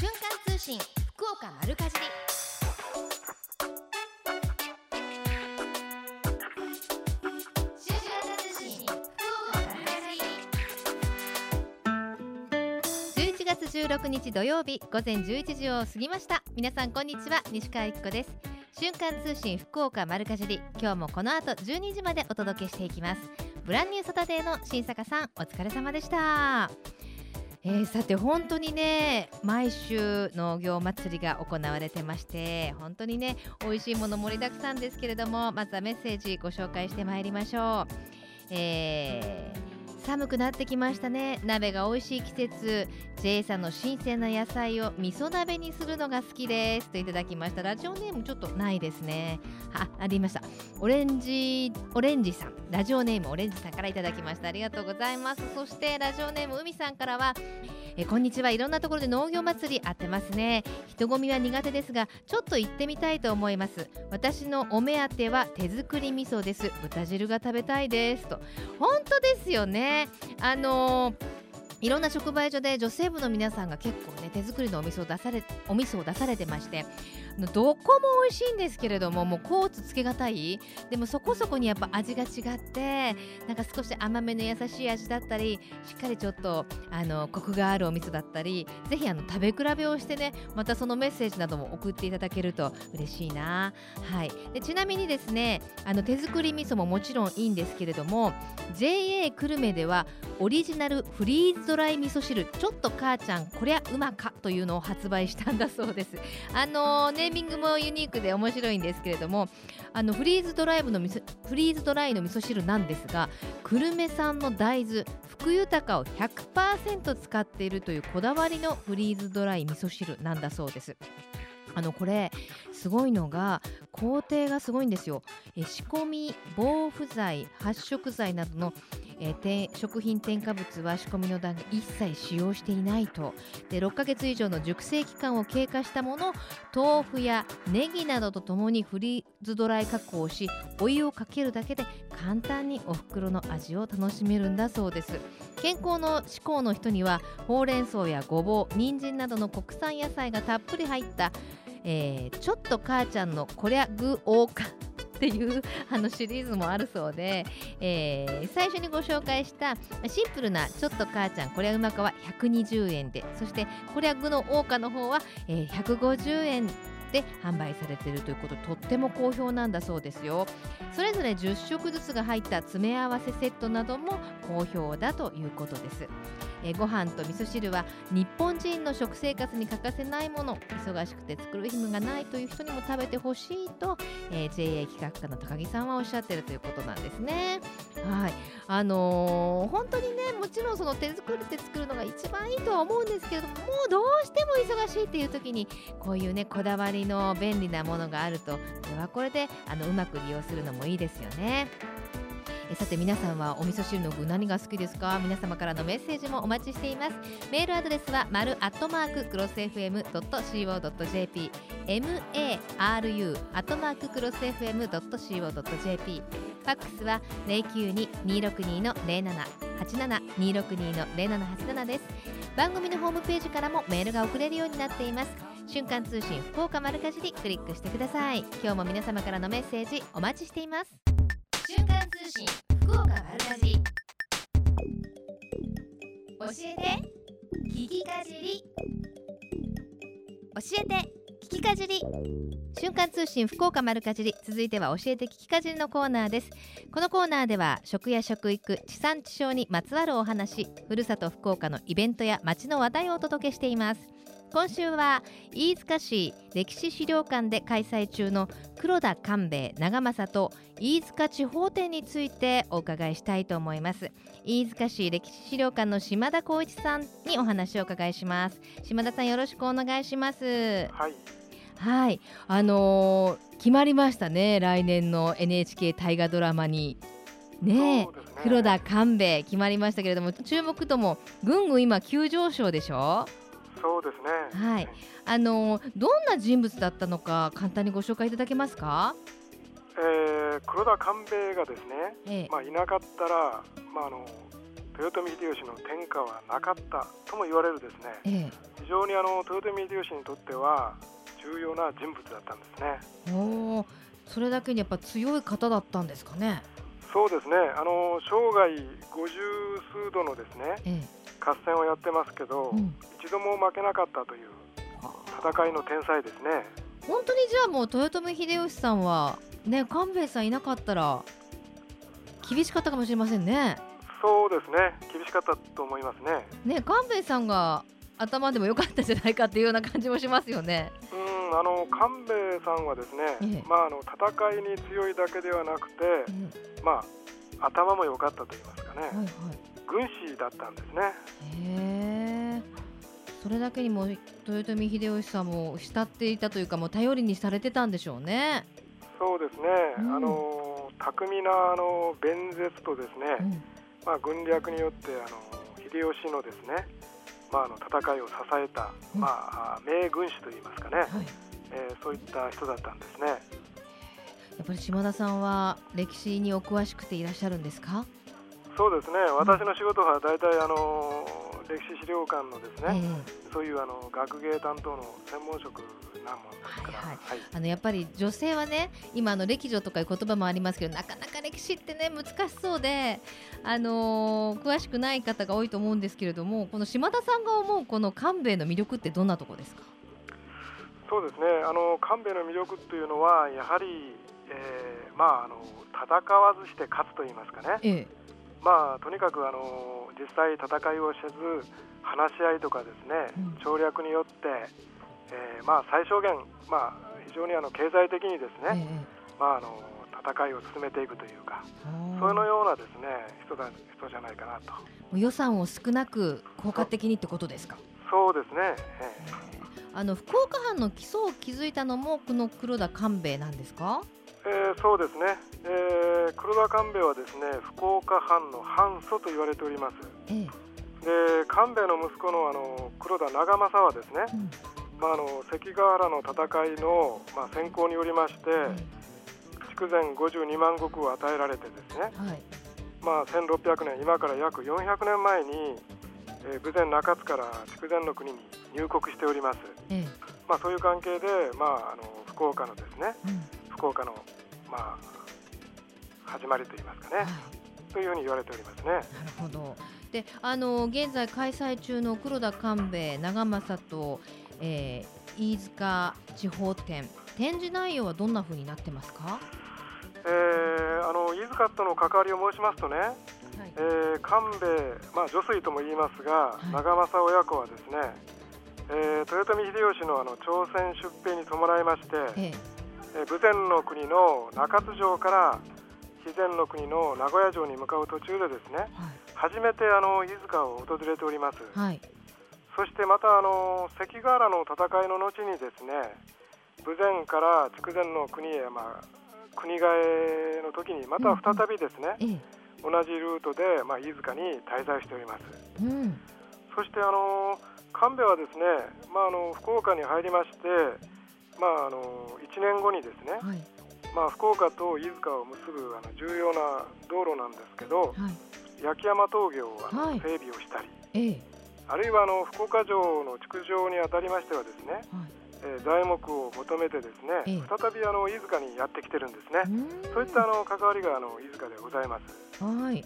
瞬間通信福岡丸かじり。瞬間通信福岡丸かじり。11月16日土曜日午前11時を過ぎました。皆さんこんにちは西川由紀子です。瞬間通信福岡丸かじり。今日もこの後12時までお届けしていきます。ブランニューサタデーの新坂さんお疲れ様でした。えー、さて本当にね毎週農業祭りが行われてまして本当にね美味しいもの盛りだくさんですけれどもまずはメッセージご紹介してまいりましょう、えー寒くなってきましたね。鍋が美味しい季節。J さんの新鮮な野菜を味噌鍋にするのが好きです。といただきました。ラジオネームちょっとないですね。あありました。オレンジオレンジさん。ラジオネームオレンジさんからいただきました。ありがとうございます。そしてラジオネーム海さんからはえこんにちは。いろんなところで農業祭りあってますね。人混みは苦手ですがちょっと行ってみたいと思います。私のお目当ては手作り味噌です。豚汁が食べたいです。と。本当ですよね。あのーいろんな直売所で女性部の皆さんが結構ね手作りのお味噌を出されお味噌を出されてましてどこも美味しいんですけれどももうコーツつけがたい？でもそこそこにやっぱ味が違ってなんか少し甘めの優しい味だったりしっかりちょっとあのコクがあるお味噌だったりぜひあの食べ比べをしてねまたそのメッセージなども送っていただけると嬉しいな、はい、でちなみにですねあの手作り味噌ももちろんいいんですけれども JA 久留米ではオリジナルフリーズドライ味噌汁ちょっと母ちゃんこりゃうまかというのを発売したんだそうです。あのネーミングもユニークで面白いんですけれどもあのフリーズドライブの味噌フリーズドライの味噌汁なんですが久留米産の大豆福豊を100%使っているというこだわりのフリーズドライ味噌汁なんだそうです。あのこれすごいのが工程がすごいんですよ。え仕込み防腐剤発色剤などのえー、食品添加物は仕込みの段階一切使用していないと。で6ヶ月以上の熟成期間を経過したもの豆腐やネギなどとともにフリーズドライ加工しお湯をかけるだけで簡単にお袋の味を楽しめるんだそうです。健康の志向の人にはほうれん草やごぼう人参などの国産野菜がたっぷり入った、えー、ちょっと母ちゃんのこりゃ具多かっていうあのシリーズもあるそうで、えー、最初にご紹介したシンプルなちょっと母ちゃんこれはうまかは120円でそしてこれは具の桜花の方は、えー、150円で販売されているということとっても好評なんだそうですよ。それぞれ10食ずつが入った詰め合わせセットなども好評だということです。えー、ご飯と味噌汁は日本人の食生活に欠かせないもの忙しくて作る暇がないという人にも食べてほしいと、えー、JA 企画課の高木さんはおっしゃってるということなんですね。はいあのー、本当にねもちろんその手作りで作るのが一番いいとは思うんですけれどももうどうしても忙しいっていう時にこういうねこだわりの便利なものがあるとこれはこれであのうまく利用するのもいいですよね。えさて皆さんはお味噌汁の具何が好きですか？皆様からのメッセージもお待ちしています。メールアドレスは丸アットマーククロス FM.co.jp maru アットマーククロス FM.co.jp ファックスは092262の0787 262の0787です。番組のホームページからもメールが送れるようになっています。瞬間通信福岡丸かじりクリックしてください。今日も皆様からのメッセージお待ちしています。瞬間通信福岡丸かじ教えて聞きかじり。教えて聞きかじり。瞬間通信福岡丸かじり。続いては教えて聞きかじりのコーナーです。このコーナーでは食や食育地産地消にまつわるお話ふるさと福岡のイベントや街の話題をお届けしています。今週は飯塚市歴史資料館で開催中の黒田官兵衛長政と飯塚地方展についてお伺いしたいと思います。飯塚市歴史資料館の島田光一さんにお話をお伺いします。島田さんよろしくお願いします。はい。はい。あのー、決まりましたね。来年の NHK 大河ドラマに。ねね。黒田官兵衛決まりましたけれども注目度もぐんぐん今急上昇でしょ？そうですね。はい。あのどんな人物だったのか簡単にご紹介いただけますか？えー、黒田官兵衛がですね、ええ、まあいなかったら、まああの豊臣秀吉の天下はなかったとも言われるですね、ええ、非常にあの豊臣秀吉にとっては重要な人物だったんですね。おそれだけにやっぱ強い方だったんですかね？そうですね。あの生涯五十数度のですね、ええ、合戦をやってますけど、うん、一度も負けなかったという戦いの天才ですね。本当にじゃあもう豊臣秀吉さんはね官兵衛さんいなかったら厳しかったかもしれませんね。そうですね厳しかったと思いますね。ね官兵衛さんが頭でも良かったじゃないかっていうような感じもしますよね。うんあの官兵衛さんはですね、ええ、まああの戦いに強いだけではなくて、え、まあ頭も良かったと言いますかね、はいはい、軍師だったんですね。それだけにも豊臣秀吉さんも慕っていたというかもう頼りにされてたんでしょうね。そうですね。うん、あの巧みなあの弁舌とですね、うん、まあ軍略によってあの秀吉のですね。まあ、あの戦いを支えた、まあ、名軍師といいますかね、はい、えー、そういった人だったんですねやっぱり島田さんは歴史にお詳しくていらっしゃるんですか？そうですね。私の仕事は大体あの歴史資料館のですね、えー、そういうあの学芸担当の専門職なもんですから、はいはい、あのやっぱり女性はね今あの歴女とかいう言葉もありますけどなかなか歴史ってね難しそうで、あのー、詳しくない方が多いと思うんですけれどもこの島田さんが思うこの官兵衛の魅力ってどんなとこですか？そうですね。あの官兵衛の魅力っていうのはやはり、えー、まああの戦わずして勝つと言いますかね、ええ、まあとにかくあの実際戦いをせず話し合いとかですね、うん、省略によってえー、まあ、最小限、まあ、非常にあの経済的にですね、えー、まあ、あの戦いを進めていくというか、そうのようなですね人だ人じゃないかなと。予算を少なく効果的にってことですか？そうですね。えー、あの福岡藩の基礎を築いたのもこの黒田官兵衛なんですか？えー、そうですね、えー、黒田官兵衛はですね福岡藩の藩祖と言われております。えー、で官兵衛の息子のあの黒田長政はですね、うん。まあ、あの関ヶ原の戦いの、まあ、先行によりまして、筑前52万石を与えられてですね、はい、まあ、1600年今から約400年前に、えー、豊前中津から筑前の国に入国しております、ええ、まあ、そういう関係で、まあ、あの福岡のですね、うん、福岡の、まあ、始まりといいますかね、はい、というふうに言われておりますね。なるほど。であの現在開催中の黒田官兵衛長政とえー、飯塚地方展展示内容はどんなふうになってますか、えー、あの飯塚との関わりを申しますとね、はい、えー、官兵衛、まあ、女水とも言いますが、はい、長政親子はですね、えー、豊臣秀吉のあの朝鮮出兵に伴いまして、ええ。ー、豊前の国の中津城から肥前の国の名古屋城に向かう途中でですね、はい、初めてあの飯塚を訪れております。はい。そしてまたあの関ヶ原の戦いの後にですね豊前から筑前の国へ、まあ、国替えの時にまた再びですね、うん同じルートで、まあ、飯塚に滞在しております、うん、そしてあの神戸はですね、まあ、あの福岡に入りまして、まあ、あの1年後にですね、はい、まあ、福岡と飯塚を結ぶあの重要な道路なんですけど、はい、焼山峠をあの、整備をしたり、ええあるいはあの福岡城の築城にあたりましてはですね、はい、えー、材木を求めてですね、ええ、再びあの飯塚にやってきてるんですね。そういったあの関わりがあの飯塚でございます。はい。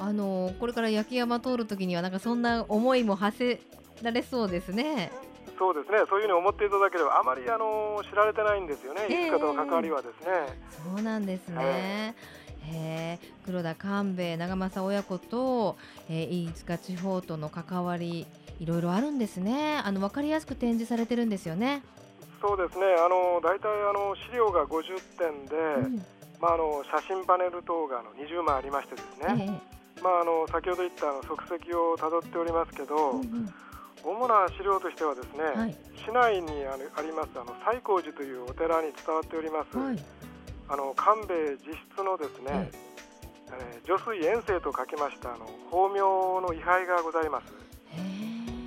あのこれから焼山通るときにはなんかそんな思いも馳せられそうですね。そうですね。そういうふうに思っていただければあまりあの知られてないんですよね。飯塚との関わりはですね。そうなんですね。えーへ黒田官兵衛長政親子と、えー、飯塚地方との関わりいろいろあるんですねあの分かりやすく展示されてるんですよねそうですねあの大体あの資料が50点で、うん、まあ、あの写真パネル等があの20枚ありましてですね、えー、まあ、あの先ほど言ったあの足跡をたどっておりますけど、うんうん主な資料としてはですね、はい、市内にありますあの西光寺というお寺に伝わっております、はい、あの官兵衛自筆のですね、えー、女水遠征と書きましたあの法名の位牌がございます。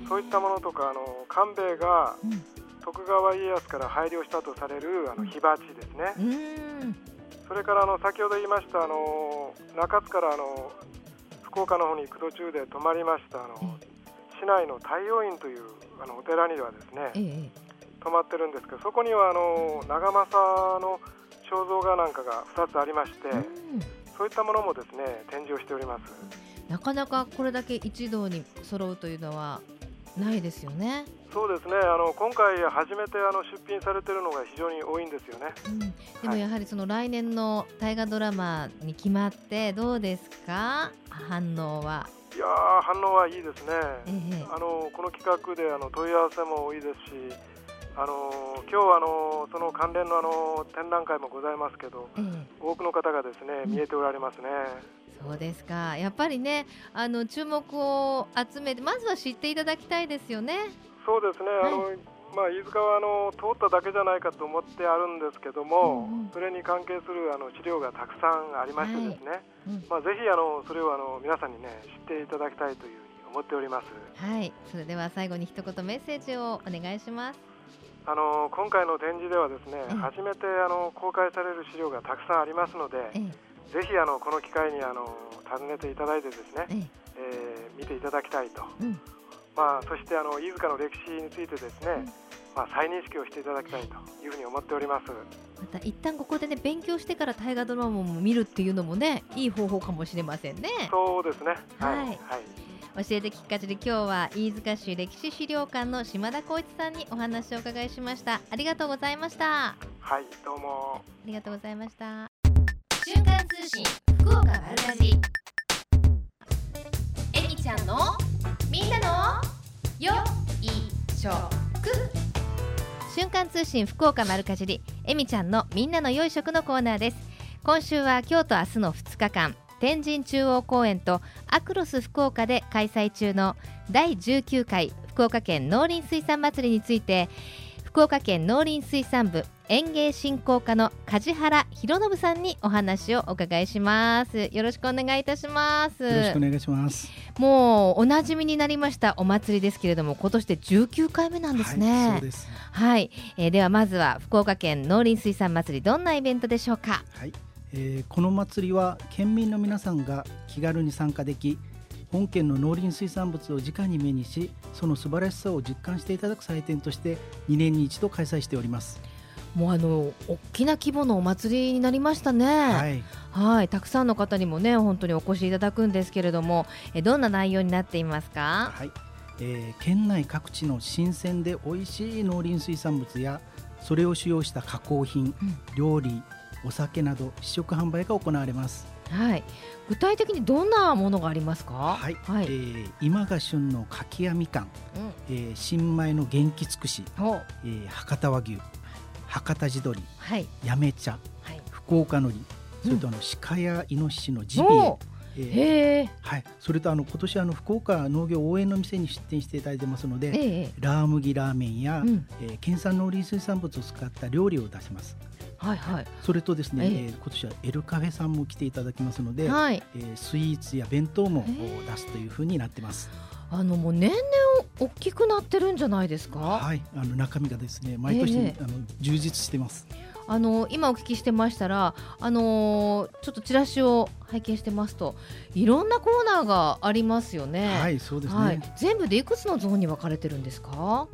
そういったものとかあの官兵衛が、徳川家康から配慮したとされるあの火鉢ですね、それからあの先ほど言いましたあの中津からあの福岡の方に行く途中で泊まりましたあの市内の太陽院というあのお寺にはですね、ええ、泊まってるんですけどそこにはあの長政の肖像画なんかが2つありまして、うん、そういったものもですね展示をしております。なかなかこれだけ一堂に揃うというのはないですよね。そうですね。あの今回初めてあの出品されているのが非常に多いんですよね、うん、でもやはりその来年の大河ドラマに決まってどうですか？反応はいや反応はいいですね、ええ、あのこの企画であの問い合わせも多いですしあの今日あのその関連のあの展覧会もございますけど、ええ、多くの方がですね見えておられますね。そうですか。やっぱりねあの注目を集めてまずは知っていただきたいですよね。そうですね、はい、あのまあ、飯塚はあの通っただけじゃないかと思ってあるんですけども、うんうん、それに関係するあの資料がたくさんありましてですね、はいうん、まあ、ぜひあのそれをあの皆さんにね知っていただきたいというふうに思っております。はい。それでは最後に一言メッセージをお願いします。あの今回の展示ではですね、初めてあの公開される資料がたくさんありますので、ぜひあのこの機会にあの訪ねていただいてですね、えー、見ていただきたいと。うんまあ、そしてあの飯塚の歴史についてですね、まあ、再認識をしていただきたいというふうに思っております。また一旦ここでね勉強してから大河ドラマも見るっていうのもねいい方法かもしれませんね。そうですね。はい、はい、教えて聞かせで今日は飯塚市歴史資料館の島田光一さんにお話を伺いしました。ありがとうございました。はいどうも。ありがとうございました。瞬間通信福岡丸かじえみちゃんのみんなのよいしょく。瞬間通信福岡丸かじりえみちゃんのみんなの良い食のコーナーです。今週は今日と明日の2日間天神中央公園とアクロス福岡で開催中の第19回福岡県農林水産祭りについて福岡県農林水産部園芸振興課の梶原博信さんにお話をお伺いします。よろしくお願いいたします。よろしくお願いします。もうおなじみになりましたお祭りですけれども今年で19回目なんですね。はい、です。はい、えー、ではまずは福岡県農林水産祭りどんなイベントでしょうか？はい、えー、この祭りは県民の皆さんが気軽に参加でき本県の農林水産物を直に目にしその素晴らしさを実感していただく祭典として2年に一度開催しておりますもうあの大きな規模のお祭りになりましたね。はい、はいたくさんの方にもね本当にお越しいただくんですけれども、えどんな内容になっていますか？はい、えー、県内各地の新鮮で美味しい農林水産物やそれを使用した加工品、うん、料理、お酒など試食販売が行われます。はい。具体的にどんなものがありますか？はい。はい、えー、今が旬の柿やみかん、うん、えー、新米の元気尽くし、えー、博多和牛、博多地鶏、はい、八女茶、はい、福岡のり、それとあの鹿やイノシシのジビエ。えー、はい、それとあの今年あの福岡農業応援の店に出店していただいてますので、えー、ラー麦ラーメンや、うん、えー、県産農林水産物を使った料理を出します。はいはい、それとですね、えー、今年はエルカフェさんも来ていただきますので、はい、えー、スイーツや弁当も出すというふうになってます。あのもう年々大きくなってるんじゃないですか？はい、あの中身がですね毎年、えー、あの充実してます。あの今お聞きしてましたら、あのー、ちょっとチラシを拝見してますといろんなコーナーがありますよね。はい、そうですね。はい、全部でいくつのゾーンに分かれてるんですか？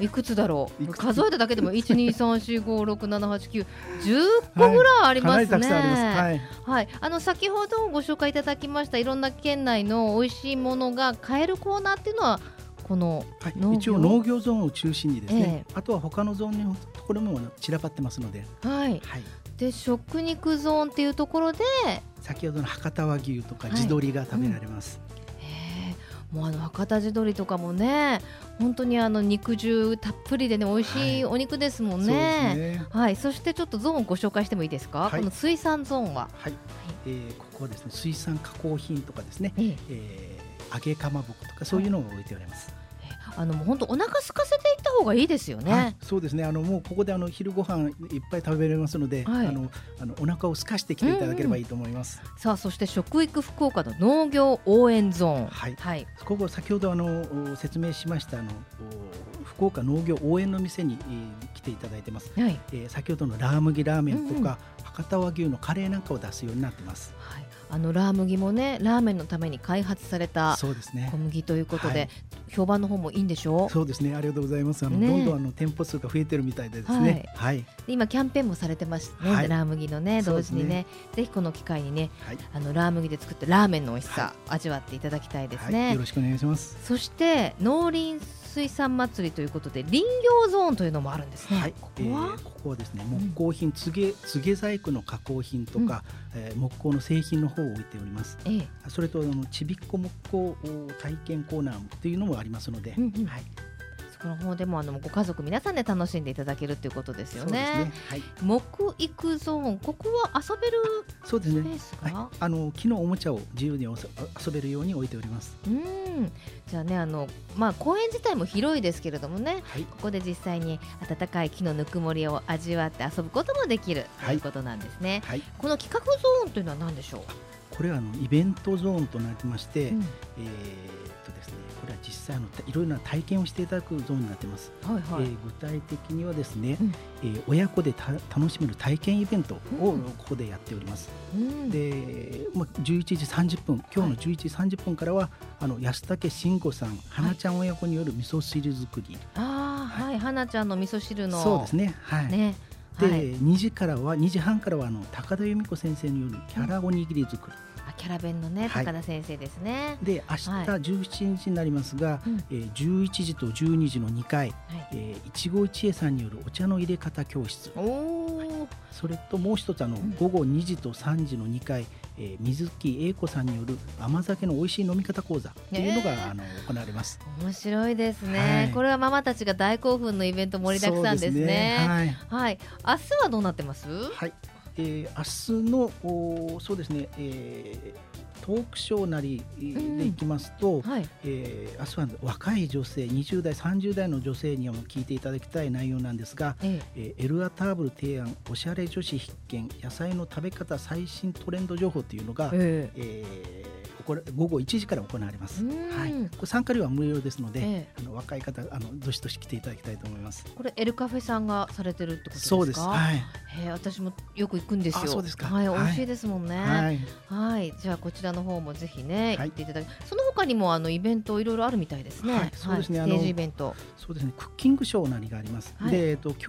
いくつだろう？数えただけでも一二三四五六七八九十個ぐらいありますね。はい、はい、あの先ほどご紹介いただきましたいろんな県内の美味しいものが買えるコーナーっていうのはこの、はい、一応農業ゾーンを中心にですね、えー、あとは他のゾーンのところも散らばってますので。はい。はい、で食肉ゾーンっていうところで先ほどの博多和牛とか地鶏が食べられます。はいもうあの博多地鶏とかもね本当にあの肉汁たっぷりでね美味しいお肉ですもんね。はい、ねはい、そしてちょっとゾーンをご紹介してもいいですか？はい、この水産ゾーンは。はい。えー、ここはですね水産加工品とかですね。えー、えー、揚げかまぼことかそういうのを置いております。あのもう本当お腹空かせていった方がいいですよね。はい、そうですね。あのもうここであの昼ご飯いっぱい食べれますので、はい、あのあのお腹を空かしてきていただければいいと思います。うん、さあそして食育福岡の農業応援ゾーン。はい。はい、ここ先ほどあの説明しましたあの福岡農業応援の店に、えー、来ていただいてます。はい。えー、先ほどのラー麦ラーメンとか、うんうん。博多和牛のカレーなんかを出すようになってます。はい、あのラー麦もねラーメンのために開発された小麦ということで、ね評判の方もいいんでしょう？そうですね。ありがとうございます。あの、ね、どんどんあの店舗数が増えてるみたいでですね、はい、はい、今キャンペーンもされてますね、はい、ラー麦のね同時にね、ね、ぜひこの機会にね、はい、あのラー麦で作ったラーメンの美味しさ、味わっていただきたいですね、よろしくお願いします。そして農林水産祭りということで林業ゾーンというのもあるんですね。はい、ここは、えー、ここはですね木工品、つげつげ細工の加工品とか、うん、えー、木工の製品の方を置いております。えー、それとあのちびっこ木工体験コーナーというのもありますので、うんうん、はい。この方でもあのご家族皆さんで楽しんでいただけるということですよね。ねはい、木育ゾーンここは遊べるそうですね。はい、あの木のおもちゃを自由に遊べるように置いております。うん。じゃあねあのまあ公園自体も広いですけれどもね、はい、ここで実際に暖かい木のぬくもりを味わって遊ぶこともできるということなんですね。はい、この企画ゾーンというのは何でしょう？これはあのイベントゾーンとなってまして、うん、えーこれは実際のいろいろな体験をしていただくゾーンになっています。はいはい、えー、具体的にはですね、うん、えー、親子でた楽しめる体験イベントをここでやっております。うん、で、まあ11時30分、今日の11時30分からは、はい、あの安武慎吾さん、花ちゃん親子による味噌汁作り。ああ、はい、花ちゃんの味噌汁の。そうですね。はい。ねで、はい、2時からは2時半からはあの高田由美子先生によるキャラおにぎり作り。キャラ弁のね、高田先生ですね。で明日17日になりますが、はい、えー、11時と12時の2回、はい、えー、一期一会さんによるお茶の入れ方教室。おそれともう一つあの、うん、午後2時と3時の2回、えー、水木英子さんによる甘酒の美味しい飲み方講座というのが、え。ー、あの行われます。面白いですね、はい、これはママたちが大興奮のイベント盛りだくさんですね、ね、はい、はい、明日はどうなってます？はいえー、明日のおそうですね、えー、トークショーなりでいきますと、うんはい、えー、明日は若い女性20代30代の女性にも聞いていただきたい内容なんですが、ええ。ー、エルアターブル提案おしゃれ女子必見野菜の食べ方最新トレンド情報というのが、えー、えーこれ午後1時から行われます。はい、これ参加料は無料ですので、ええ、あの若い方あのどしどし来ていただきたいと思います。これエルカフェさんがされてるってことですか？そうです。はい。え私もよく行くんですよ。そうですか。はい、美味しいですもんね。はい。はい、じゃあこちらの方もぜひね行っていただき、その他にもあのイベントいろいろあるみたいですね。そうですね。ステージイベント。そうですね。クッキングショーなりがあります。で、えっと今日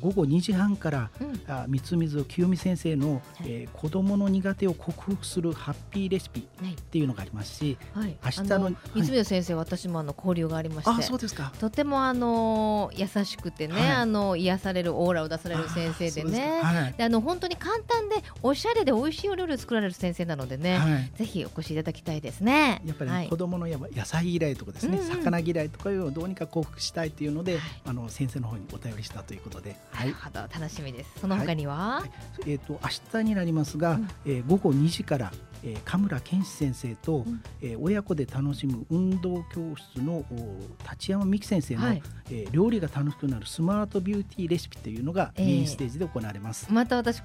午後2時半から、あ三水清美先生の、え子供の苦手を克服するハッピーレシピっていうのがありますし、はい、明日の三水先生、私もあの交流がありまして、あそうですか。とてもあの優しくてね、あの癒されるオーラを出される先生でね、であの本当に簡単でおしゃれで美味しいお料理を作られる先生なのでね、ぜひお越しいただきたいですね。やっぱり、子供のや野菜嫌いとかですね、魚嫌いとかいうのをどうにか克服したいというので、あの先生の方にお便りしたということで、はい、楽しみです。その他には、えっ、と明日になりますが、え午後2時からえー、神村健志先生と、うん、えー、親子で楽しむ運動教室の立山美樹先生の、はい、えー、料理が楽しくなるスマートビューティーレシピというのがメインステージで行われます。えー、また私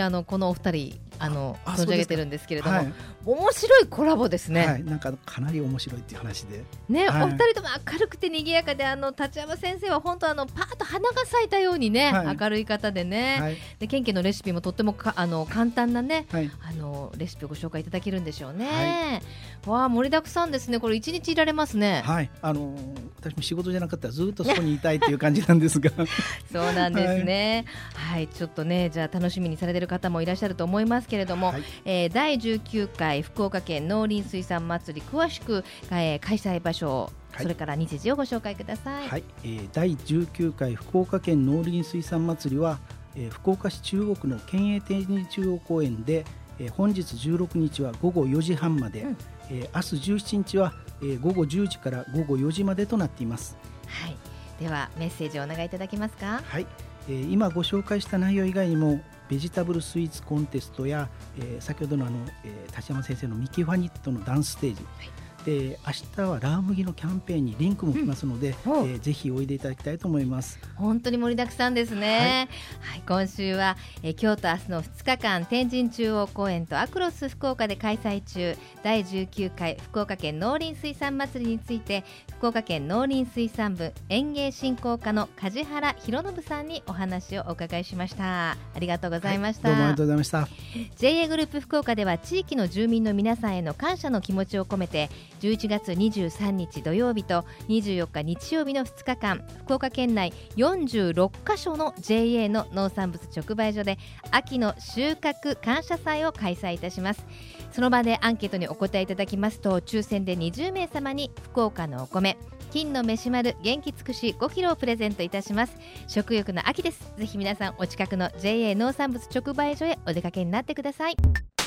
あのこのお二人あの存じ上げてるんですけれども、はい、面白いコラボですね。はい、なんかかなり面白いっていう話で。ね、はい、お二人とも明るくて賑やかであの立山先生は本当あのパーッと花が咲いたようにね、はい、明るい方でね、はい、でケンケのレシピもとってもかあの簡単なね、あのレシピをご紹介いただけるんでしょうね。わあ盛りだくさんですね。これ一日いられますね。はい、あの私も仕事じゃなかったらずっとそこにいたいっていう感じなんですが。そうなんですね。はい、ちょっとねじゃあ楽しみにされてる方もいらっしゃると思いますけれども、はい、えー、第19回福岡県農林水産祭り詳しく、えー、開催場所それから日時をご紹介ください。はい、えー、第19回福岡県農林水産祭りは、えー、福岡市中央区の県営天神中央公園で、えー、本日16日は午後4時半まで、うん、えー、明日17日は、えー、午後10時から午後4時までとなっています。はい、ではメッセージをお願いいただけますか？はい、えー、今ご紹介した内容以外にもベジタブルスイーツコンテストや、えー、先ほどのあの、えー、立山先生のミキファニットのダンスステージ、はい、で明日はラー麦のキャンペーンにリンクも来ますので、うん、えー、ぜひおいでいただきたいと思います。本当に盛りだくさんですね、はい、はい、今週は、えー、今日と明日の2日間天神中央公園とアクロス福岡で開催中。第19回福岡県農林水産祭りについて福岡県農林水産部園芸振興課の梶原博信さんにお話をお伺いしました。ありがとうございました、はい、どうもありがとうございました。JA グループ福岡では地域の住民の皆さんへの感謝の気持ちを込めて11月23日土曜日と24日日曜日の2日間福岡県内46カ所の JA の農産物直売所で秋の収穫感謝祭を開催いたします。その場でアンケートにお答えいただきますと抽選で20名様に福岡のお米金の飯丸元気尽くし5キロをプレゼントいたします。食欲の秋です。ぜひ皆さんお近くの JA 農産物直売所へお出かけになってください。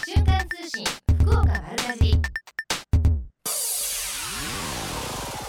瞬間通信福岡丸かじ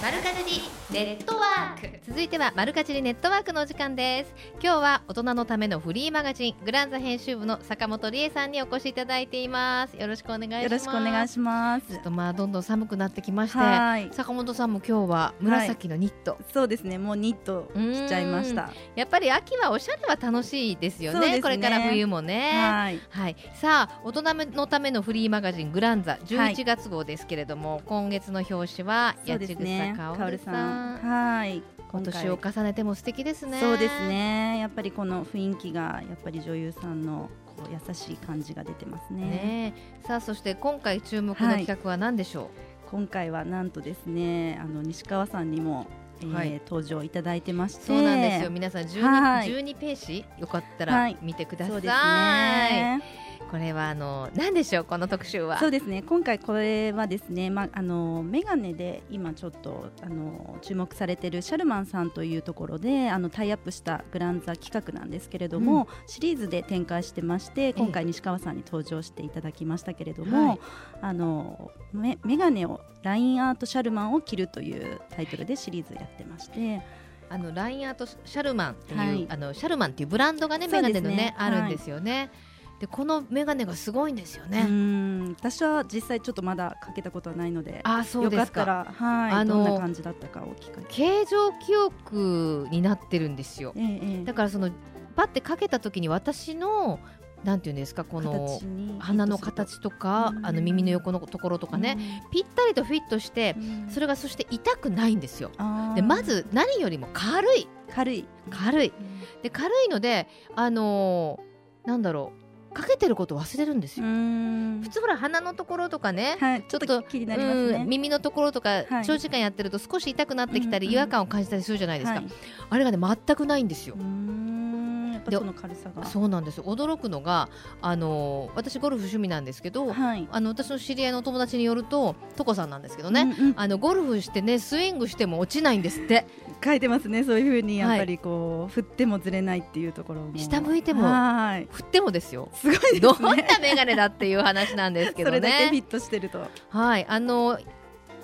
マルカジリネットワーク。続いてはマルカジリネットワークのお時間です。今日は大人のためのフリーマガジングランザ編集部の坂本理恵さんにお越しいただいています。よろしくお願いします。よろしくお願いします。ちょっとまあどんどん寒くなってきまして坂本さんも今日は紫のニット、はい、そうですね。もうニットしちゃいました。やっぱり秋はおしゃれは楽しいですよね、ね、これから冬もね。はい、はい、さあ大人のためのフリーマガジングランザ。11月号ですけれども、はい、今月の表紙は八千草香織さん、はい。今年を重ねても素敵ですね。そうですね。やっぱりこの雰囲気がやっぱり女優さんのこう優しい感じが出てますね、ね、さあそして今回注目の企画は何でしょう、はい、今回はなんとですねあの西川さんにもえー、はい、登場いただいてまして。そうなんですよ。皆さん 12,、はい、12ページよかったら見てください、はい、これはあの何でしょうこの特集は？そうですね。今回これはですねまああのメガネで今ちょっとあの注目されているシャルマンさんというところであのタイアップしたグランザ企画なんですけれども、うん、シリーズで展開してまして今回西川さんに登場していただきましたけれども、はい、あのメメガネをラインアートシャルマンを着るというタイトルでシリーズやってまして。あのラインアートシャルマンっていう、はい、あのシャルマンっていうブランドがねメガネのね、ね、あるんですよね。はいでこの眼鏡がすごいんですよね。私は実際ちょっとまだかけたことはないので、あそうですか。はい、あのどんな感じだったかを聞か形状記憶になってるんですよ。ええ、だからそのパってかけた時に私のなんていうんですかこの鼻の形とか、あの耳の横のところとかね、ぴったりとフィットして、それがそして痛くないんですよ。でまず何よりも軽い。軽い。軽い。で軽いのであのー、なんだろうかけてること忘れるんですよ。普通ほら鼻のところとかね、はい、ちょっと気になりますね、耳のところとか、長時間やってると少し痛くなってきたり、違和感を感じたりするじゃないですか、あれがね全くないんですよ。その軽さが。そうなんです。驚くのがあの私ゴルフ趣味なんですけど、はい、あの私の知り合いの友達によるとトコさんなんですけどね、うんうん、あのゴルフしてねスイングしても落ちないんですって書いてますねそういうふうにやっぱりこう、はい、振ってもずれないっていうところも。下向いても振ってもですよ。すごい、ね、どんな眼鏡だっていう話なんですけどね。それだけフィットしてると。はい。あの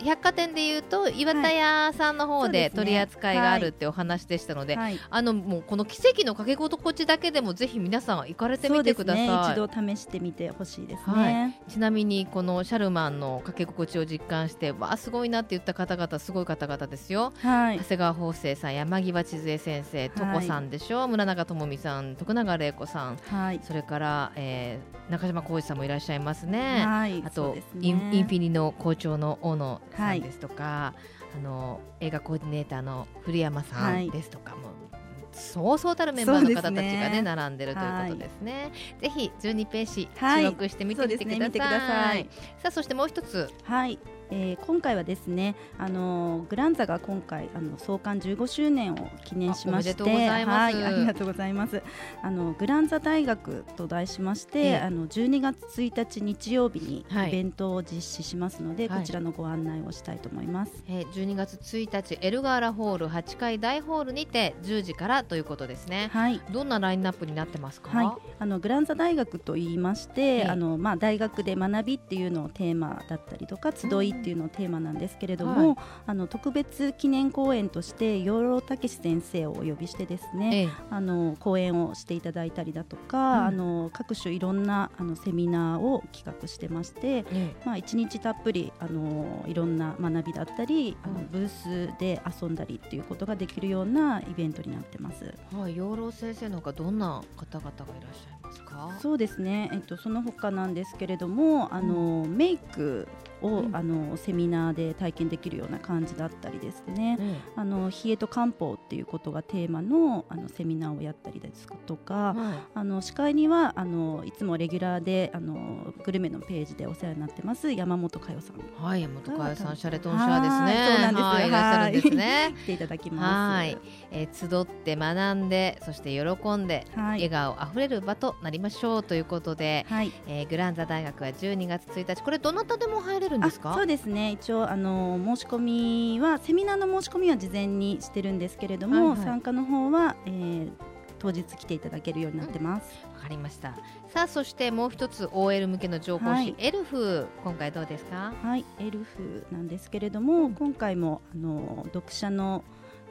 百貨店でいうと岩田屋さんの方で取り扱いがあるってお話でしたので、はい、あのもうこの奇跡の掛け心地だけでもぜひ皆さん行かれてみてください、ね、一度試してみてほしいですね、はい、ちなみにこのシャルマンの掛け心地を実感してわあすごいなって言った方々すごい方々ですよ、はい、長谷川法生さん山際千鶴先生床さんでしょ、村永智美さん徳永玲子さん、はい、それから、えー、中島浩二さんもいらっしゃいますね、はい、あと、ね、インフィニの校長の大野さんですとか、はい、あの映画コーディネーターの古山さんですとかも、はい、そうそうたるメンバーの方たちがね、ね、並んでるということですね。はい、ぜひ12ページ注目してみてみてください。ね、さいさあそしてもう一つ。はい。えー、今回はですね、あのグランザが今回あの創刊15周年を記念しまして、はい、ありがとうございます。あのグランザ大学と題しまして、えー、あの12月1日日曜日にイベントを実施しますので、はい、こちらのご案内をしたいと思います。えー、12月1日エルガーラホール8階大ホールにて10時からということですね。はい。どんなラインナップになってますか？はい。あのグランザ大学と言いまして、あのまあ大学で学びっていうのをテーマだったりとか集いっていうのをテーマなんですけれども、はい、あの特別記念公演として養老孟先生をお呼びしてですね、ええ、あの講演をしていただいたりだとか、うん、あの各種いろんなあのセミナーを企画してまして、え、まあ一日たっぷりあのいろんな学びだったり、あのブースで遊んだりっていうことができるようなイベントになってます。はい、養老先生のほかどんな方々がいらっしゃいますか？そうですね。えっとその他なんですけれども、あの、うん、メイクを、うん、あのセミナーで体験できるような感じだったりですね、うん、あの冷えと漢方っていうことがテーマのあのセミナーをやったりですとか、はい、あの司会にはあのいつもレギュラーであのグルメのページでお世話になってます山本佳代さん。はい山本佳代さんシャレトンシャーですね。そうなんですはいいらっしゃるんですね。来ていただきます。はい、えー、集って学んでそして喜んで、はい、笑顔あふれる場となりましょうということで、はい、えー、グランザ大学は12月1日これどなたでも入れるんですか？そうですね。一応あの申し込みはセミナーの申し込みは事前にしてるんですけれども、はいはい、参加の方は、えー、当日来ていただけるようになってます。わ、うん、かりました。さあそしてもう一つ OL 向けの情報誌、はい、エルフ今回どうですか？はい。エルフなんですけれども、今回もあの読者の、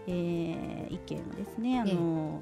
えー、意見をですねあの、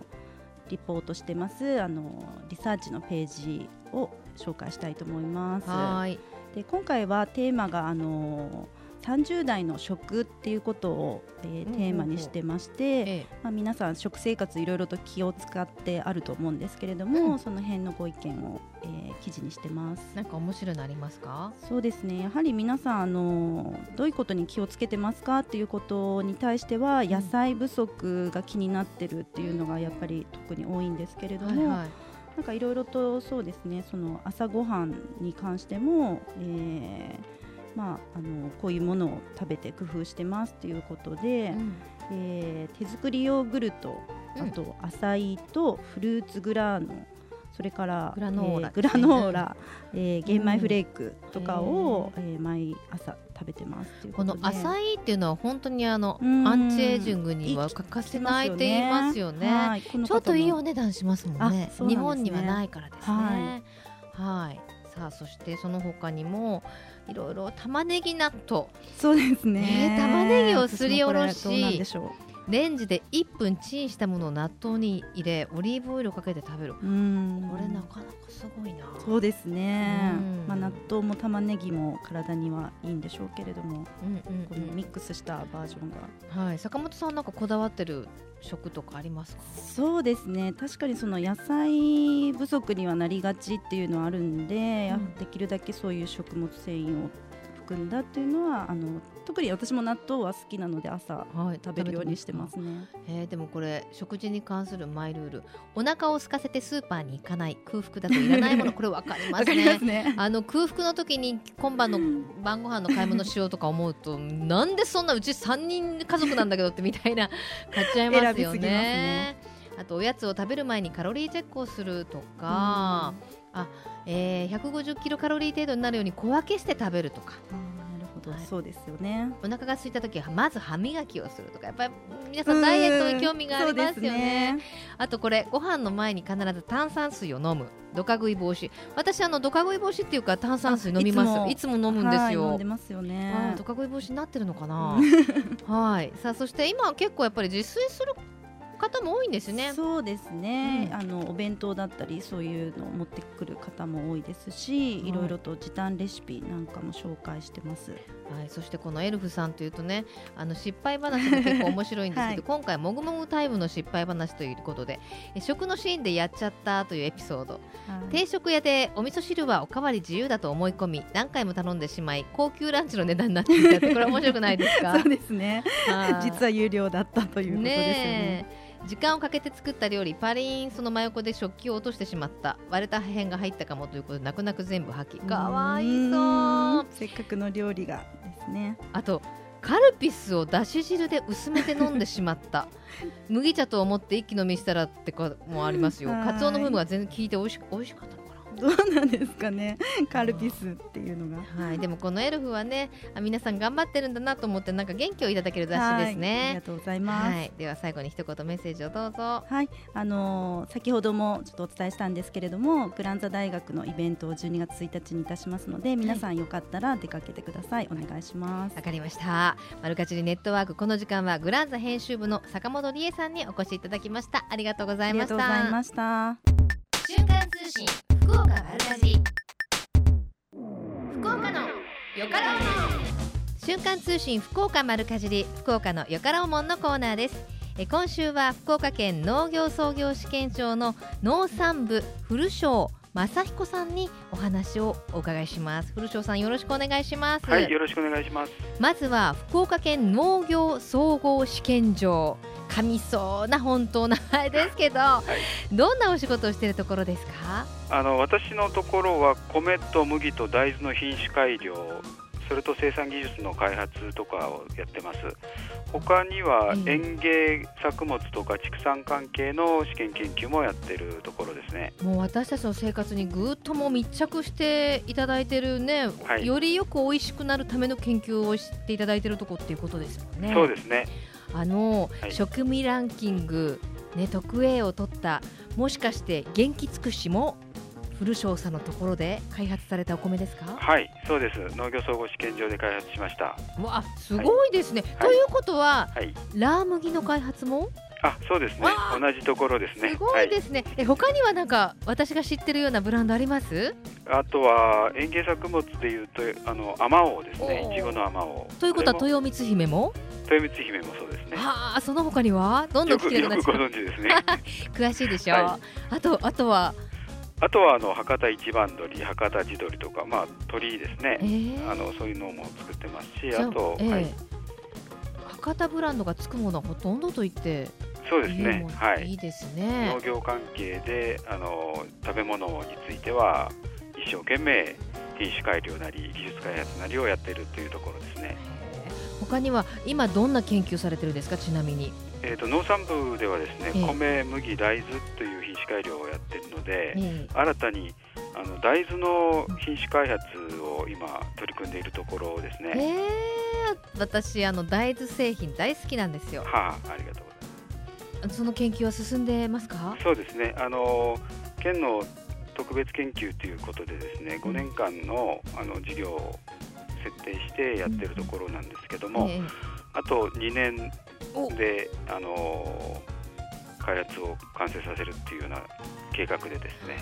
リポートしてますあのリサーチのページを紹介したいと思います。はいで今回はテーマがあの30代の食っていうことを、えー、テーマにしてまして、まあ、皆さん食生活いろいろと気を使ってあると思うんですけれども、うん、その辺のご意見を、えー、記事にしてます。なんか面白いのありますか？そうですね。やはり皆さんあのどういうことに気をつけてますかっていうことに対しては野菜不足が気になってるっていうのがやっぱり特に多いんですけれども、はいはい。なんかいろいろとそうですね。その朝ごはんに関しても、えー、まあ、あのこういうものを食べて工夫してますということで、うん、えー、手作りヨーグルトあと浅いとフルーツグラーノそれからグラノーラ、えー、グラノーラ、えー、玄米フレークとかを、えー、毎朝食べてますこの浅いっていうのは本当にあのアンチエイジングには欠かせないって言いますよね。ねはい、ちょっといいお値段しますもんね。ね。日本にはないからですね。はい、はい。さあそしてその他にもいろいろ玉ねぎ納豆。そうですね、ね、玉ねぎをすりおろしレンジで1分チンしたものを納豆に入れオリーブオイルをかけて食べる。これなかなかすごいな。そうですね、まあ、納豆も玉ねぎも体にはいいんでしょうけれども、うんうんうん、このミックスしたバージョンが、はい、坂本さんなんかこだわってる食とかありますか？そうですね。確かにその野菜不足にはなりがちっていうのはあるんで、うん、できるだけそういう食物繊維を含んだっていうのはあの特に私も納豆は好きなので朝、はい、食べるようにしてますね。えー、でもこれ食事に関するマイルール。お腹を空かせてスーパーに行かない空腹だといらないもの これ分かりますね。ね、あの空腹の時に今晩の晩ご飯の買い物しようとか思うと なんでそんなうち3人家族なんだけどってみたいな買っちゃいますよね。ね。あとおやつを食べる前にカロリーチェックをするとか、あえー、150キロカロリー程度になるように小分けして食べるとか。はい、そうですよね。お腹が空いた時はまず歯磨きをするとか。やっぱり皆さんダイエットに興味がありますよね、ね、あとこれご飯の前に必ず炭酸水を飲む。ドカ食い防止。私あのドカ食い防止っていうか炭酸水飲みます。いつも。飲むんですよ、飲んでますよね。ドカ食い防止になってるのかな。はい。さあそして今結構やっぱり自炊する方も多いんですね。そうですね、うん、あのお弁当だったりそういうのを持ってくる方も多いですし、いろいろと時短レシピなんかも紹介してます。はい、そしてこのエルフさんというとね、あの失敗話も結構面白いんですけど、はい、今回もぐもぐタイムの失敗話ということで、食のシーンでやっちゃったというエピソード。はい、定食屋でお味噌汁はおかわり自由だと思い込み、何回も頼んでしまい、高級ランチの値段になっていたってこれ面白くないですか？そうですね。実は有料だったということですよね。ね時間をかけて作った料理パリーンその真横で食器を落としてしまった。割れた破片が入ったかもということで泣く泣く全部破棄かわいそう。せっかくの料理がですね。あとカルピスをだし汁で薄めて飲んでしまった。麦茶と思って一気飲みしたらってかもありますよ。カツオの風味が全然効いておいし美味しかったどうなんですかね。カルピスっていうのが。はい。でもこのエルフはね皆さん頑張ってるんだなと思ってなんか元気をいただける雑誌ですね。ありがとうございます、はい、では最後に一言メッセージをどうぞ。はい。あのー、先ほどもちょっとお伝えしたんですけれどもグランザ大学のイベントを12月1日にいたしますので皆さんよかったら出かけてください、はい、お願いします。わかりました。マルカチリネットワークこの時間はグランザ編集部の坂本理恵さんにお越しいただきました。ありがとうございました。ありがとうございました。瞬間通信福岡丸かじ福岡のよかろう瞬間通信福岡丸かじり福岡のよかろうもんのコーナーです。え今週は福岡県農業創業試験場の農産部古商正彦さんにお話をお伺いします。古庄さんよろしくお願いします。はいよろしくお願いします。まずは福岡県農業総合試験場噛みそうな本当名前ですけど、はい、どんなお仕事をしているところですか？あの私のところは米と麦と大豆の品種改良それと生産技術の開発とかをやってます。他には園芸作物とか畜産関係の試験研究もやってるところですね。もう私たちの生活にぐっとも密着していただいてるね、はい、よりよく美味しくなるための研究をしていただいてるとこっていうことですもんね。そうですねあの、はい、食味ランキングね特 A を取ったもしかして元気尽くしも古庄さんのところで開発されたお米ですか？はいそうです。農業総合試験場で開発しました。わすごいですね、はい、ということは、はい、ラー麦の開発も？あそうですね。同じところですね。すごいですね、はい、え他にはなんか私が知ってるようなブランドあります？あとは園芸作物でいうとあのあまおうですね。いちごのあまおうということは豊光姫も？豊光姫もそうですね。はあその他には？どんどん聞けるよくご存知ですね。詳しいでしょう、はい、あとあとは？あとはあの博多一番鳥、博多地鶏とか、まあ、鳥ですね、えー、あのそういうのも作ってますし、あと、えー、はい、博多ブランドがつくものはほとんどと言ってそうですね、はい、いいですね。農業関係であの食べ物については一生懸命品種改良なり技術開発なりをやっているというところですね。他には今どんな研究されてるんですか？ちなみに。えーと、農産部ではですね、えー、米、麦、大豆という品種改良をやっているので、えー、新たにあの大豆の品種開発を今取り組んでいるところですね。えー、私あの大豆製品大好きなんですよ。はあ、ありがとう。その研究は進んでますか？そうですね。あの県の特別研究ということでですね、5年間のあの事業を設定してやってるところなんですけども、えー、あと2年で、あの開発を完成させるっていうような計画でですね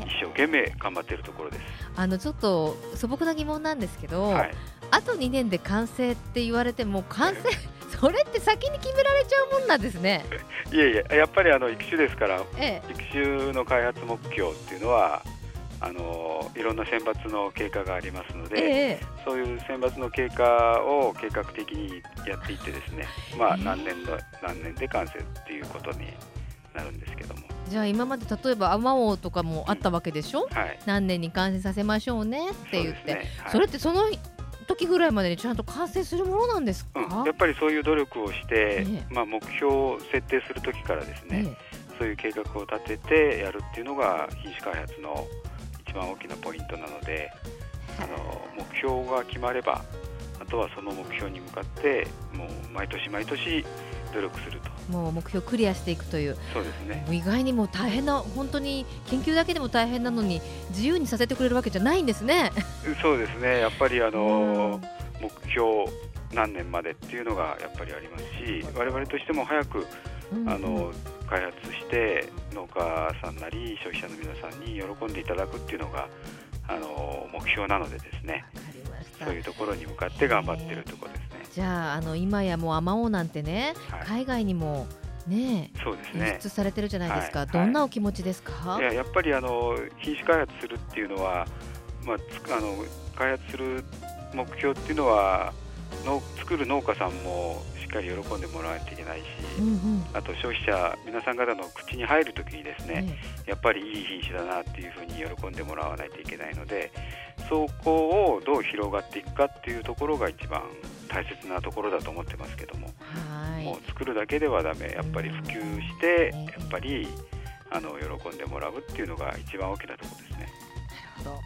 一生懸命頑張っているところです。あのちょっと素朴な疑問なんですけど、はい、あと2年で完成って言われても完成 それって先に決められちゃうもんなんですね。いえいえやっぱりあの育種ですから、ええ、育種の開発目標っていうのはあのいろんな選抜の経過がありますので、えー、そういう選抜の経過を計画的にやっていってですね、まあ、何年の、何年で完成っていうことになるんですけども。じゃあ今まで例えばアマオとかもあったわけでしょ、うん。はい、何年に完成させましょうねって言って、そ、ね。はい、それってその時ぐらいまでにちゃんと完成するものなんですか、うん、やっぱりそういう努力をして、えまあ、目標を設定する時からですね、え、そういう計画を立ててやるっていうのが品種開発の番大きなポイントなのであの目標が決まればあとはその目標に向かってもう毎年毎年努力すると。もう目標クリアしていくという。そうですね。意外にも大変な本当に研究だけでも大変なのに自由にさせてくれるわけじゃないんですね。そうですね。やっぱりあの、目標何年までっていうのがやっぱりありますし我々としても早くあの開発して農家さんなり消費者の皆さんに喜んでいただくっていうのがあの目標なのでですね。そういうところに向かって頑張ってるところですね。じゃああの今やもうあまおうなんてね、はい、海外にもねそうですね。輸出されてるじゃないですか、はい、どんなお気持ちですか、い。ややっぱりあの品種開発するっていうのは、まあ、あの開発する目標っていうのはの作る農家さんもしっかり喜んでもらわないといけないし、うんうん、あと消費者皆さん方の口に入るときにですね、やっぱりいい品種だなっていうふうに喜んでもらわないといけないのでそこをどう広がっていくかっていうところが一番大切なところだと思ってますけどももう作るだけではだめやっぱり普及してやっぱりあの喜んでもらうっていうのが一番大きなところですね。なるほど。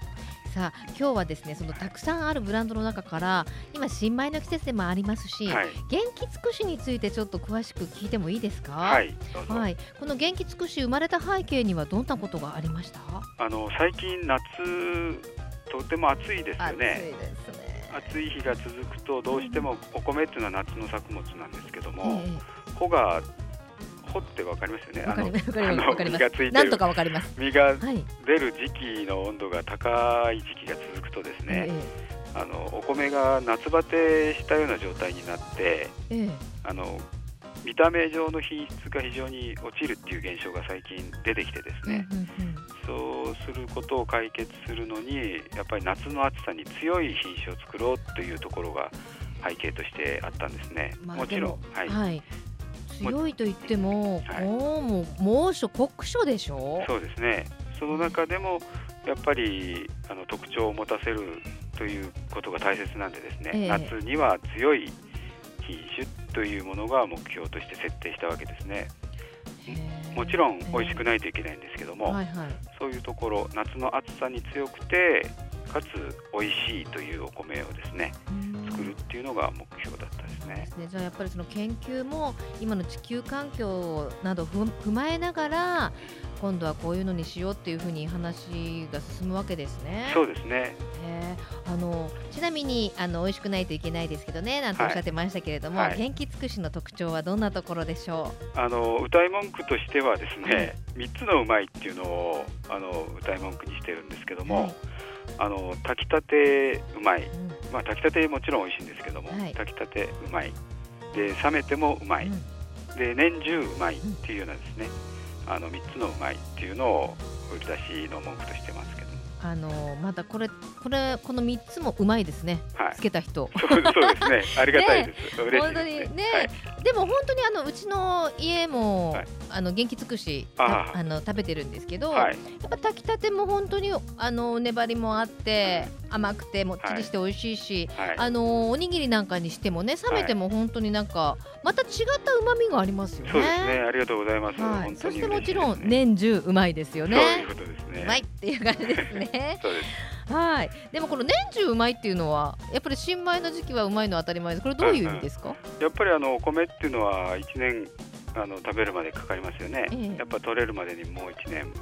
さあ今日はですねそのたくさんあるブランドの中から今新米の季節でもありますし、はい、元気尽くしについてちょっと詳しく聞いてもいいですか？はいはい、この元気尽くし生まれた背景にはどんなことがありました？あの最近夏とても暑いですよね。暑い日が続くとどうしてもお米っていうのは夏の作物なんですけども、えー、穂が穂ってわかりますよね。あの実がついてなんとかわかります。実が出る時期の温度が高い時期が続くとですね、えあのお米が夏バテしたような状態になって、え。あの見た目上の品質が非常に落ちるっていう現象が最近出てきてですね、そうすることを解決するのにやっぱり夏の暑さに強い品種を作ろうというところが背景としてあったんですね。まあ、もちろん、はい、はい、強いと言っても、はい、もう猛暑酷暑でしょ？そうですね。その中でもやっぱりあの特徴を持たせるということが大切なんでですね、えー、夏には強い品種というものが目標として設定したわけですね。もちろん美味しくないといけないんですけども、はいはい、そういうところ夏の暑さに強くてかつ美味しいというお米をですね作るっていうのが目標だったですね。ですねじゃあやっぱりその研究も今の地球環境など踏まえながら今度はこういうのにしようっていうふうに話が進むわけですね。そうですね。えー、あのちなみにあの美味しくないといけないですけどね、なんておっしゃってましたけれども、はい、元気尽くしの特徴はどんなところでしょう？あの歌い文句としてはですね、三、はい、つのうまいっていうのをあの歌い文句にしてるんですけども。はい。あの炊きたてうまい、うん、まあ、炊きたてもちろん美味しいんですけども、はい、炊きたてうまい。で冷めてもうまい、うん、で年中うまいっていうようなですね、あの3つのうまいっていうのを売り出しの文句としてますけど。あのまたこれこれこの3つもうまいですね、はい、つけた人。そうですね。ありがたいです、ね、本当にね、はい、でも本当にあのうちの家も、はい、あの元気尽くしあの食べてるんですけど、やっぱ炊きたても本当にあの粘りもあって、甘くてもっちりして美味しいし、あのおにぎりなんかにしてもね冷めても本当になんかまた違った旨味がありますよね。そうですねありがとうございます、はい、そしてもちろん年中うまいですよね。そういうことですね。うまいっていう感じですね。そうです。はい。でもこの年中うまいっていうのはやっぱり新米の時期はうまいのは当たり前です。これどういう意味ですか？うん、やっぱりあのお米っていうのは一年あの食べるまでかかりますよね。えー、やっぱ取れるまでにもう一年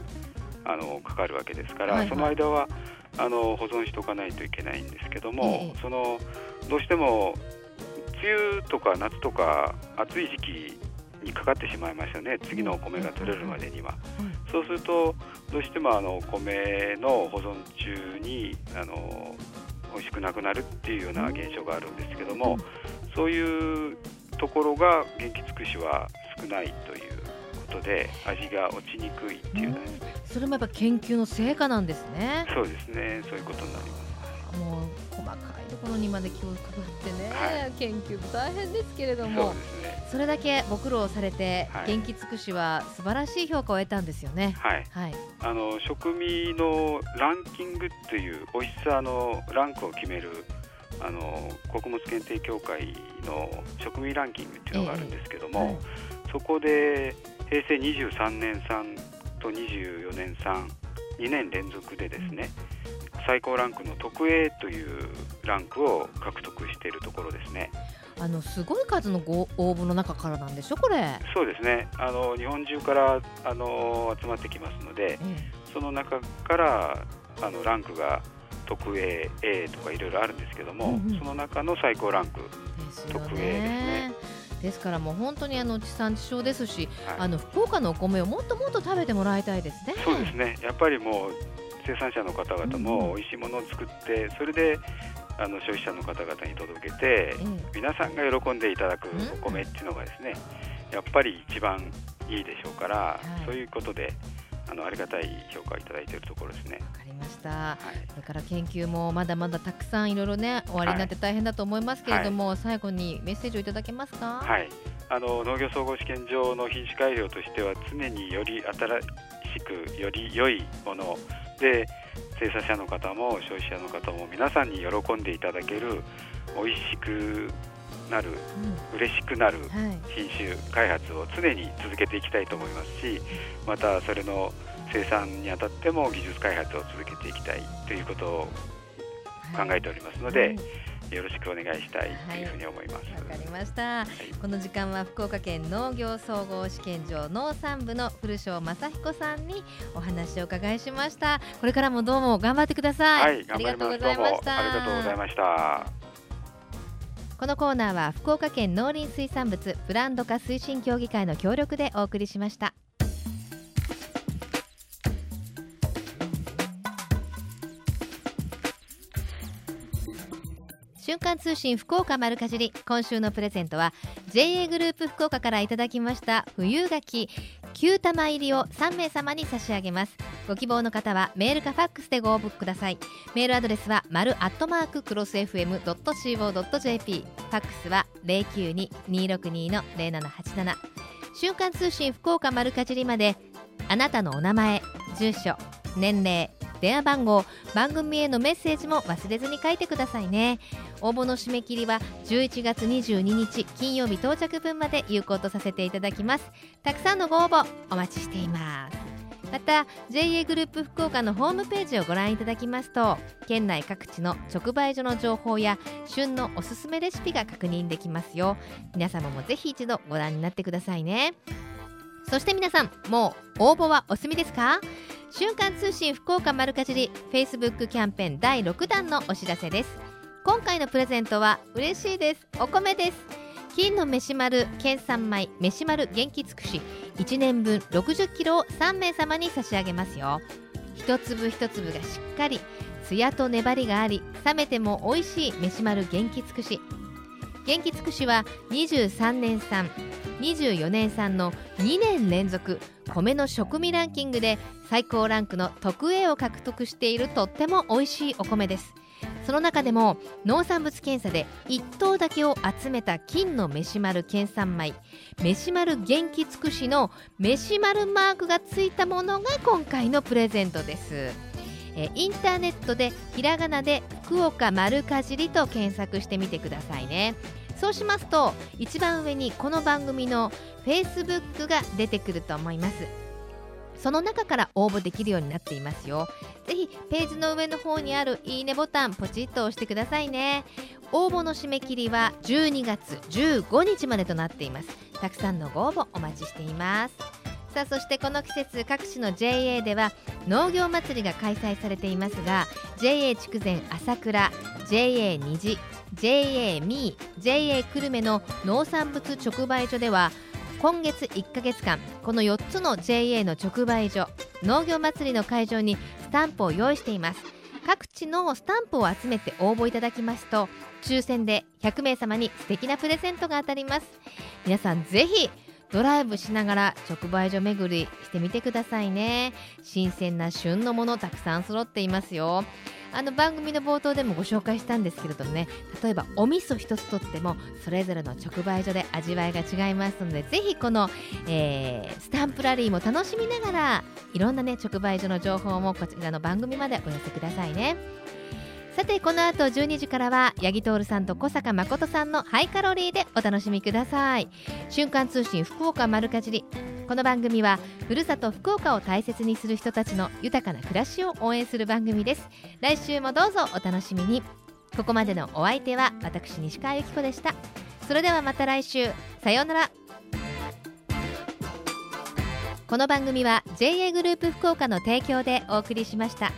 あのかかるわけですから、はいはい、その間はあの保存しておかないといけないんですけども、えー、そのどうしても梅雨とか夏とか暑い時期にかかってしまいますよね。次のお米が取れるまでには、そうするとどうしてもあの米の保存中にあの美味しくなくなるっていうような現象があるんですけども、そういうところが元気尽くしは少ないということで味が落ちにくいっていうので。すね、それもやっぱ研究の成果なんですね。そうですね。そういうことになります。もう細かいところにまで気を配ってね、はい、研究も大変ですけれども。そ、ね,、れだけご苦労されて、はい、元気尽くしは素晴らしい評価を得たんですよね。はい、はい、あの食味のランキングっていう美味しさのランクを決めるあの穀物検定協会の食味ランキングっていうのがあるんですけども、えーはい、そこで平成23年産と24年産2年連続でですね、最高ランクの特 A というランクを獲得しているところですね。あのすごい数のご応募の中からなんでしょこれ。そうですね。あの日本中からあの集まってきますので、その中からあのランクが特 A、A とかいろいろあるんですけども、うんうん、その中の最高ランク、特 A ですね。ですからもう本当にあの地産地消ですし、はい、あの福岡のお米をもっともっと食べてもらいたいですね。そうですね。やっぱりもう生産者の方々も美味しいものを作ってそれであの消費者の方々に届けて、皆さんが喜んでいただくお米っていうのがですね、やっぱり一番いいでしょうから、そういうことであのありがたい評価をいただいているところですね。わかりました、はい、それから研究もまだまだたくさんいろいろね終わりになって大変だと思いますけれども、はい、最後にメッセージをいただけますか？はいあの農業総合試験場の品種改良としては常により新しくより良いもので生産者の方も消費者の方も皆さんに喜んでいただける美味しくなる、うん、嬉しくなる品種開発を常に続けていきたいと思いますしまたそれの生産にあたっても技術開発を続けていきたいということを考えておりますので、はいよろしくお願いしたいというふうに思います。わ、はい、かりました、はい、この時間は福岡県農業総合試験場農産部の古庄正彦さんにお話を伺いしました。これからもどうも頑張ってください。はい、ありがとうございました。ありがとうございました。このコーナーは福岡県農林水産物ブランド化推進協議会の協力でお送りしました。瞬間通信福岡丸かじり今週のプレゼントは JA グループ福岡からいただきました冬柿9玉入りを3名様に差し上げます。ご希望の方はメールかファックスでご応募ください。メールアドレスは丸アットマーククロス FM.co.jp ファックスは092-262-0787瞬間通信福岡丸かじりまであなたのお名前住所年齢電話番号番組へのメッセージも忘れずに書いてくださいね。応募の締め切りは11月22日金曜日到着分まで有効とさせていただきます。たくさんのご応募お待ちしています。また JA グループ福岡のホームページをご覧いただきますと県内各地の直売所の情報や旬のおすすめレシピが確認できますよ。皆様もぜひ一度ご覧になってくださいね。そして皆さんもう応募はお済みですか？瞬間通信福岡丸かじり Facebook キャンペーン第6弾のお知らせです。今回のプレゼントは嬉しいです。お米です。金の飯丸県産米飯丸元気尽くし1年分60キロを3名様に差し上げますよ。一粒一粒がしっかりツヤと粘りがあり冷めても美味しい飯丸元気尽くし。元気尽くしは23年産24年産の2年連続米の食味ランキングで最高ランクの特 A を獲得しているとっても美味しいお米です。その中でも農産物検査で1等だけを集めた金の飯丸県産米飯丸元気尽くしの飯丸マークがついたものが今回のプレゼントです。えインターネットでひらがなで福岡丸かじりと検索してみてくださいね。そうしますと一番上にこの番組の Facebook が出てくると思います。その中から応募できるようになっていますよ。ぜひページの上の方にあるいいねボタンポチッと押してくださいね。応募の締め切りは12月15日までとなっています。たくさんのご応募お待ちしています。さあそしてこの季節各地の JA では農業祭りが開催されていますが JA 筑前朝倉 JA 虹 JA ミー JA 久留米の農産物直売所では今月1ヶ月間この4つの JA の直売所農業祭りの会場にスタンプを用意しています。各地のスタンプを集めて応募いただきますと抽選で100名様に素敵なプレゼントが当たります。皆さんぜひドライブしながら直売所巡りしてみてくださいね。新鮮な旬のものたくさん揃っていますよ。あの番組の冒頭でもご紹介したんですけれどもね。例えばお味噌一つとってもそれぞれの直売所で味わいが違いますのでぜひこの、えー、スタンプラリーも楽しみながらいろんなね直売所の情報もこちらの番組までお寄せくださいね。さてこの後12時からは八木徹さんと小坂誠さんのハイカロリーでお楽しみください。瞬間通信福岡丸かじり。この番組はふるさと福岡を大切にする人たちの豊かな暮らしを応援する番組です。来週もどうぞお楽しみに。ここまでのお相手は私西川由紀子でした。それではまた来週。さようなら。この番組は JA グループ福岡の提供でお送りしました。